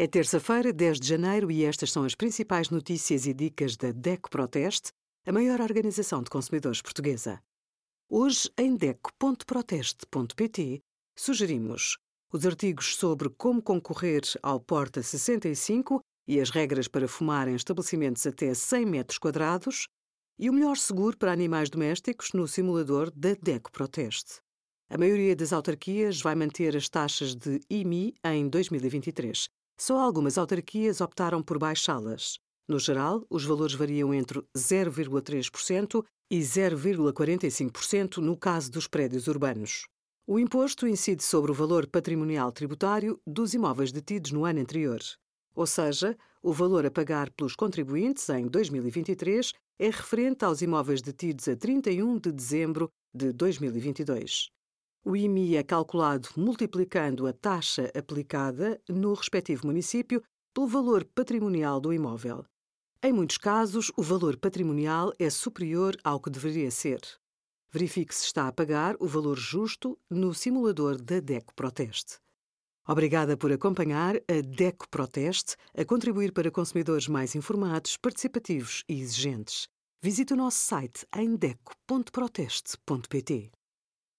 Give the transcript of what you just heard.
É terça-feira, 10 de janeiro, e estas são as principais notícias e dicas da DECO Proteste, a maior organização de consumidores portuguesa. Hoje, em DECO.proteste.pt, sugerimos os artigos sobre como concorrer ao Porta 65 e as regras para fumar em estabelecimentos até 100 metros quadrados e o melhor seguro para animais domésticos no simulador da DECO Proteste. A maioria das autarquias vai manter as taxas de IMI em 2023 só algumas autarquias optaram por baixá-las. No geral, os valores variam entre 0,3% e 0,45% no caso dos prédios urbanos. O imposto incide sobre o valor patrimonial tributário dos imóveis detidos no ano anterior. Ou seja, o valor a pagar pelos contribuintes em 2023 é referente aos imóveis detidos a 31 de dezembro de 2022. O IMI é calculado multiplicando a taxa aplicada no respectivo município pelo valor patrimonial do imóvel. Em muitos casos, o valor patrimonial é superior ao que deveria ser. Verifique se está a pagar o valor justo no simulador da DECO Proteste. Obrigada por acompanhar a DECO Proteste a contribuir para consumidores mais informados, participativos e exigentes. Visite o nosso site em deco.proteste.pt.